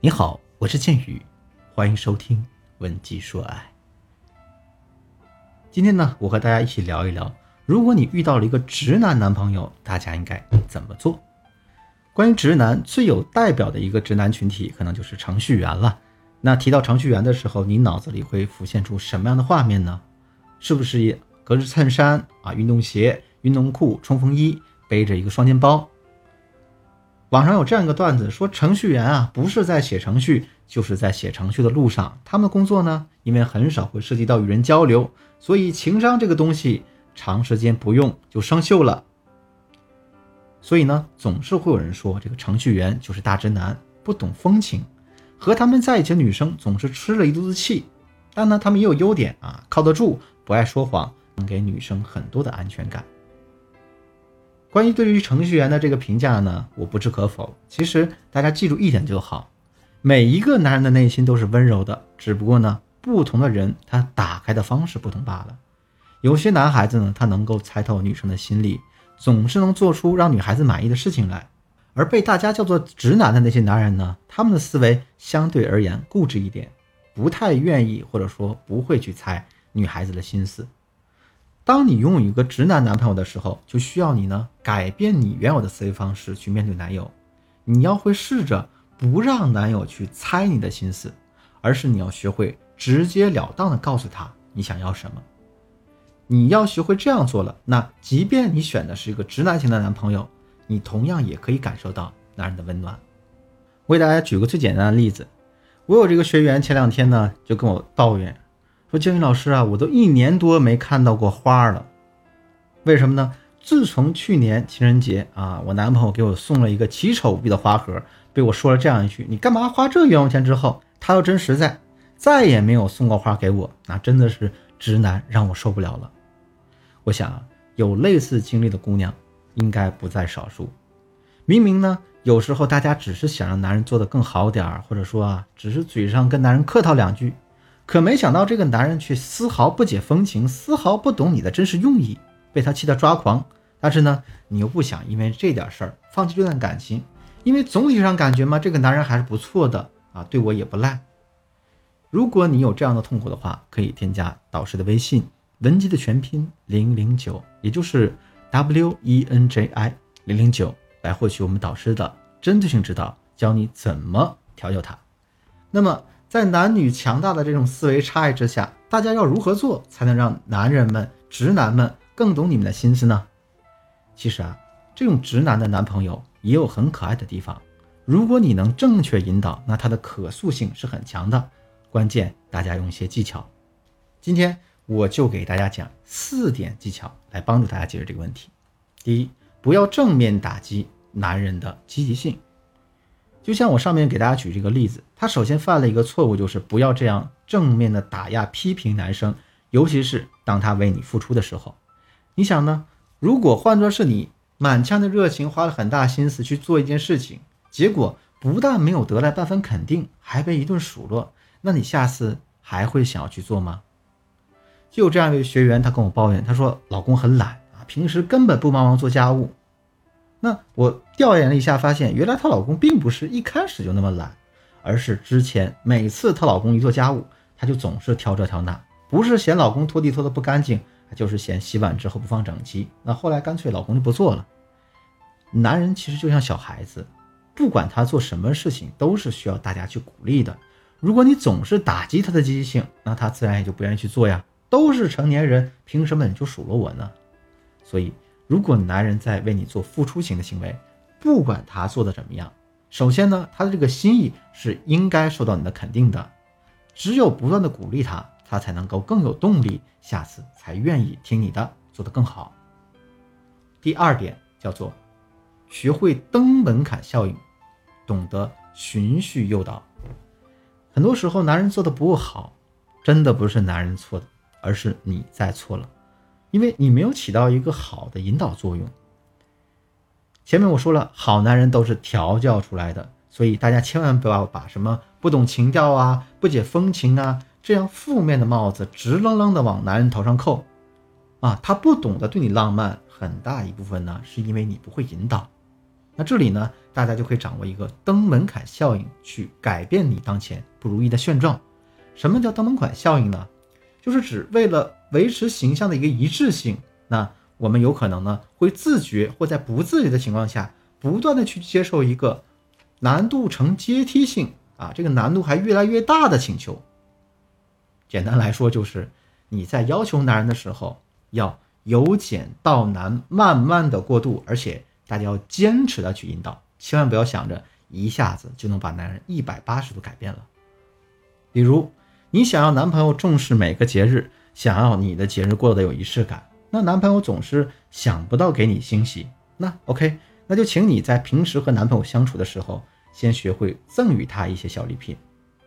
你好，我是剑宇，欢迎收听《文姬说爱》。今天呢，我和大家一起聊一聊，如果你遇到了一个直男男朋友，大家应该怎么做？关于直男，最有代表的一个直男群体，可能就是程序员了。那提到程序员的时候，你脑子里会浮现出什么样的画面呢？是不是格子衬衫啊、运动鞋、运动裤、冲锋衣，背着一个双肩包？网上有这样一个段子，说程序员啊，不是在写程序，就是在写程序的路上。他们的工作呢，因为很少会涉及到与人交流，所以情商这个东西，长时间不用就生锈了。所以呢，总是会有人说这个程序员就是大直男，不懂风情，和他们在一起的女生总是吃了一肚子气。但呢，他们也有优点啊，靠得住，不爱说谎，能给女生很多的安全感。关于对于程序员的这个评价呢，我不置可否。其实大家记住一点就好，每一个男人的内心都是温柔的，只不过呢，不同的人他打开的方式不同罢了。有些男孩子呢，他能够猜透女生的心理，总是能做出让女孩子满意的事情来；而被大家叫做直男的那些男人呢，他们的思维相对而言固执一点，不太愿意或者说不会去猜女孩子的心思。当你拥有一个直男男朋友的时候，就需要你呢改变你原有的思维方式去面对男友。你要会试着不让男友去猜你的心思，而是你要学会直截了当的告诉他你想要什么。你要学会这样做了，那即便你选的是一个直男型的男朋友，你同样也可以感受到男人的温暖。我给大家举个最简单的例子，我有这个学员前两天呢就跟我抱怨。说建宇老师啊，我都一年多没看到过花了，为什么呢？自从去年情人节啊，我男朋友给我送了一个奇丑无比的花盒，被我说了这样一句“你干嘛花这冤枉钱”之后，他要真实在，再也没有送过花给我，那真的是直男让我受不了了。我想啊，有类似经历的姑娘应该不在少数。明明呢，有时候大家只是想让男人做得更好点儿，或者说啊，只是嘴上跟男人客套两句。可没想到，这个男人却丝毫不解风情，丝毫不懂你的真实用意，被他气得抓狂。但是呢，你又不想因为这点事儿放弃这段感情，因为总体上感觉嘛，这个男人还是不错的啊，对我也不赖。如果你有这样的痛苦的话，可以添加导师的微信文姬的全拼零零九，也就是 W E N J I 零零九，来获取我们导师的针对性指导，教你怎么调教他。那么。在男女强大的这种思维差异之下，大家要如何做才能让男人们、直男们更懂你们的心思呢？其实啊，这种直男的男朋友也有很可爱的地方。如果你能正确引导，那他的可塑性是很强的。关键大家用一些技巧。今天我就给大家讲四点技巧来帮助大家解决这个问题。第一，不要正面打击男人的积极性。就像我上面给大家举这个例子，他首先犯了一个错误，就是不要这样正面的打压批评男生，尤其是当他为你付出的时候。你想呢？如果换作是你，满腔的热情，花了很大心思去做一件事情，结果不但没有得来半分肯定，还被一顿数落，那你下次还会想要去做吗？就有这样一位学员，他跟我抱怨，他说老公很懒啊，平时根本不帮忙做家务。那我调研了一下，发现原来她老公并不是一开始就那么懒，而是之前每次她老公一做家务，她就总是挑这挑那，不是嫌老公拖地拖得不干净，就是嫌洗碗之后不放整齐。那后来干脆老公就不做了。男人其实就像小孩子，不管他做什么事情，都是需要大家去鼓励的。如果你总是打击他的积极性，那他自然也就不愿意去做呀。都是成年人，凭什么你就数落我呢？所以。如果男人在为你做付出型的行为，不管他做的怎么样，首先呢，他的这个心意是应该受到你的肯定的。只有不断的鼓励他，他才能够更有动力，下次才愿意听你的，做得更好。第二点叫做学会登门槛效应，懂得循序诱导。很多时候，男人做的不够好，真的不是男人错的，而是你在错了。因为你没有起到一个好的引导作用。前面我说了，好男人都是调教出来的，所以大家千万不要把什么不懂情调啊、不解风情啊这样负面的帽子直愣愣的往男人头上扣。啊，他不懂得对你浪漫，很大一部分呢是因为你不会引导。那这里呢，大家就可以掌握一个登门槛效应，去改变你当前不如意的现状。什么叫登门槛效应呢？就是指为了维持形象的一个一致性，那我们有可能呢会自觉或在不自觉的情况下，不断的去接受一个难度呈阶梯性啊，这个难度还越来越大的请求。简单来说，就是你在要求男人的时候，要由简到难，慢慢的过渡，而且。大家要坚持的去引导，千万不要想着一下子就能把男人一百八十度改变了。比如，你想要男朋友重视每个节日，想要你的节日过得有仪式感，那男朋友总是想不到给你惊喜。那 OK，那就请你在平时和男朋友相处的时候，先学会赠予他一些小礼品。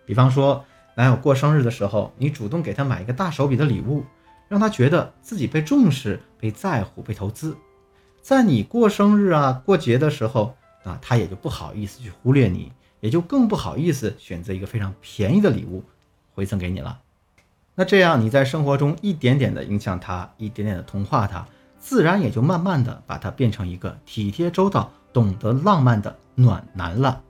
比方说，男友过生日的时候，你主动给他买一个大手笔的礼物，让他觉得自己被重视、被在乎、被投资。在你过生日啊、过节的时候啊，他也就不好意思去忽略你，也就更不好意思选择一个非常便宜的礼物回赠给你了。那这样你在生活中一点点的影响他，一点点的同化他，自然也就慢慢的把他变成一个体贴周到、懂得浪漫的暖男了。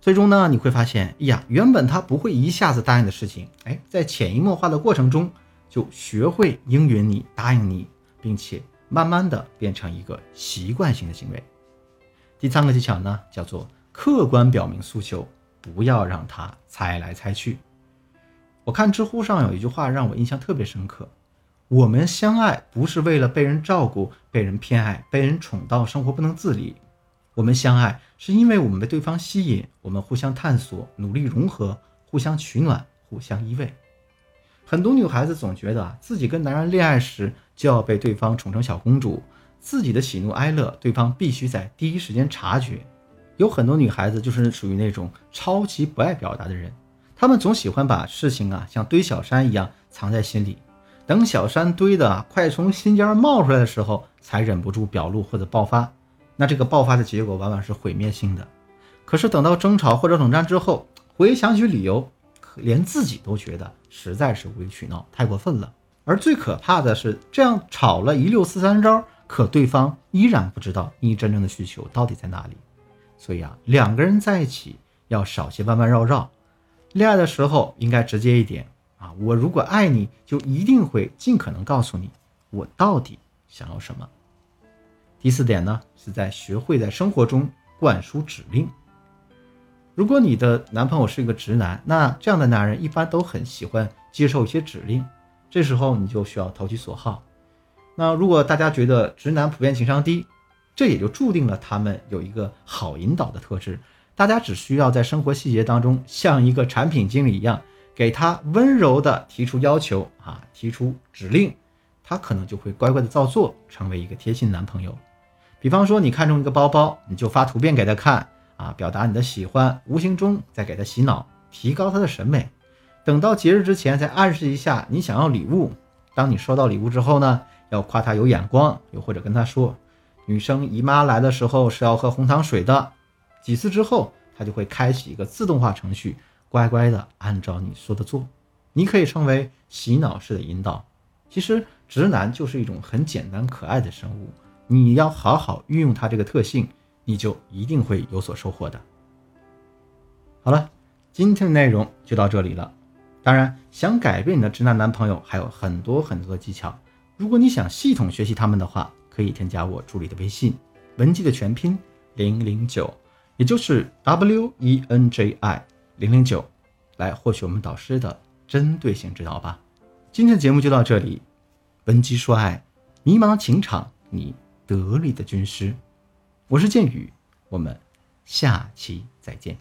最终呢，你会发现，哎呀，原本他不会一下子答应的事情，哎，在潜移默化的过程中，就学会应允你、答应你，并且。慢慢的变成一个习惯性的行为。第三个技巧呢，叫做客观表明诉求，不要让他猜来猜去。我看知乎上有一句话让我印象特别深刻：我们相爱不是为了被人照顾、被人偏爱、被人宠到生活不能自理，我们相爱是因为我们被对方吸引，我们互相探索、努力融合、互相取暖、互相依偎。很多女孩子总觉得，自己跟男人恋爱时。就要被对方宠成小公主，自己的喜怒哀乐，对方必须在第一时间察觉。有很多女孩子就是属于那种超级不爱表达的人，他们总喜欢把事情啊像堆小山一样藏在心里，等小山堆的快从心尖冒出来的时候，才忍不住表露或者爆发。那这个爆发的结果往往是毁灭性的。可是等到争吵或者冷战之后，回想起理由，连自己都觉得实在是无理取闹，太过分了。而最可怕的是，这样吵了一六四三招，可对方依然不知道你真正的需求到底在哪里。所以啊，两个人在一起要少些弯弯绕绕，恋爱的时候应该直接一点啊！我如果爱你，就一定会尽可能告诉你我到底想要什么。第四点呢，是在学会在生活中灌输指令。如果你的男朋友是一个直男，那这样的男人一般都很喜欢接受一些指令。这时候你就需要投其所好。那如果大家觉得直男普遍情商低，这也就注定了他们有一个好引导的特质。大家只需要在生活细节当中像一个产品经理一样，给他温柔的提出要求啊，提出指令，他可能就会乖乖的照做，成为一个贴心男朋友。比方说你看中一个包包，你就发图片给他看啊，表达你的喜欢，无形中在给他洗脑，提高他的审美。等到节日之前再暗示一下你想要礼物。当你收到礼物之后呢，要夸他有眼光，又或者跟他说，女生姨妈来的时候是要喝红糖水的。几次之后，他就会开启一个自动化程序，乖乖的按照你说的做。你可以称为洗脑式的引导。其实直男就是一种很简单可爱的生物，你要好好运用它这个特性，你就一定会有所收获的。好了，今天的内容就到这里了。当然，想改变你的直男男朋友还有很多很多的技巧。如果你想系统学习他们的话，可以添加我助理的微信“文姬”的全拼零零九，也就是 W E N J I 零零九，来获取我们导师的针对性指导吧。今天的节目就到这里，文姬说爱，迷茫情场你得力的军师，我是剑宇，我们下期再见。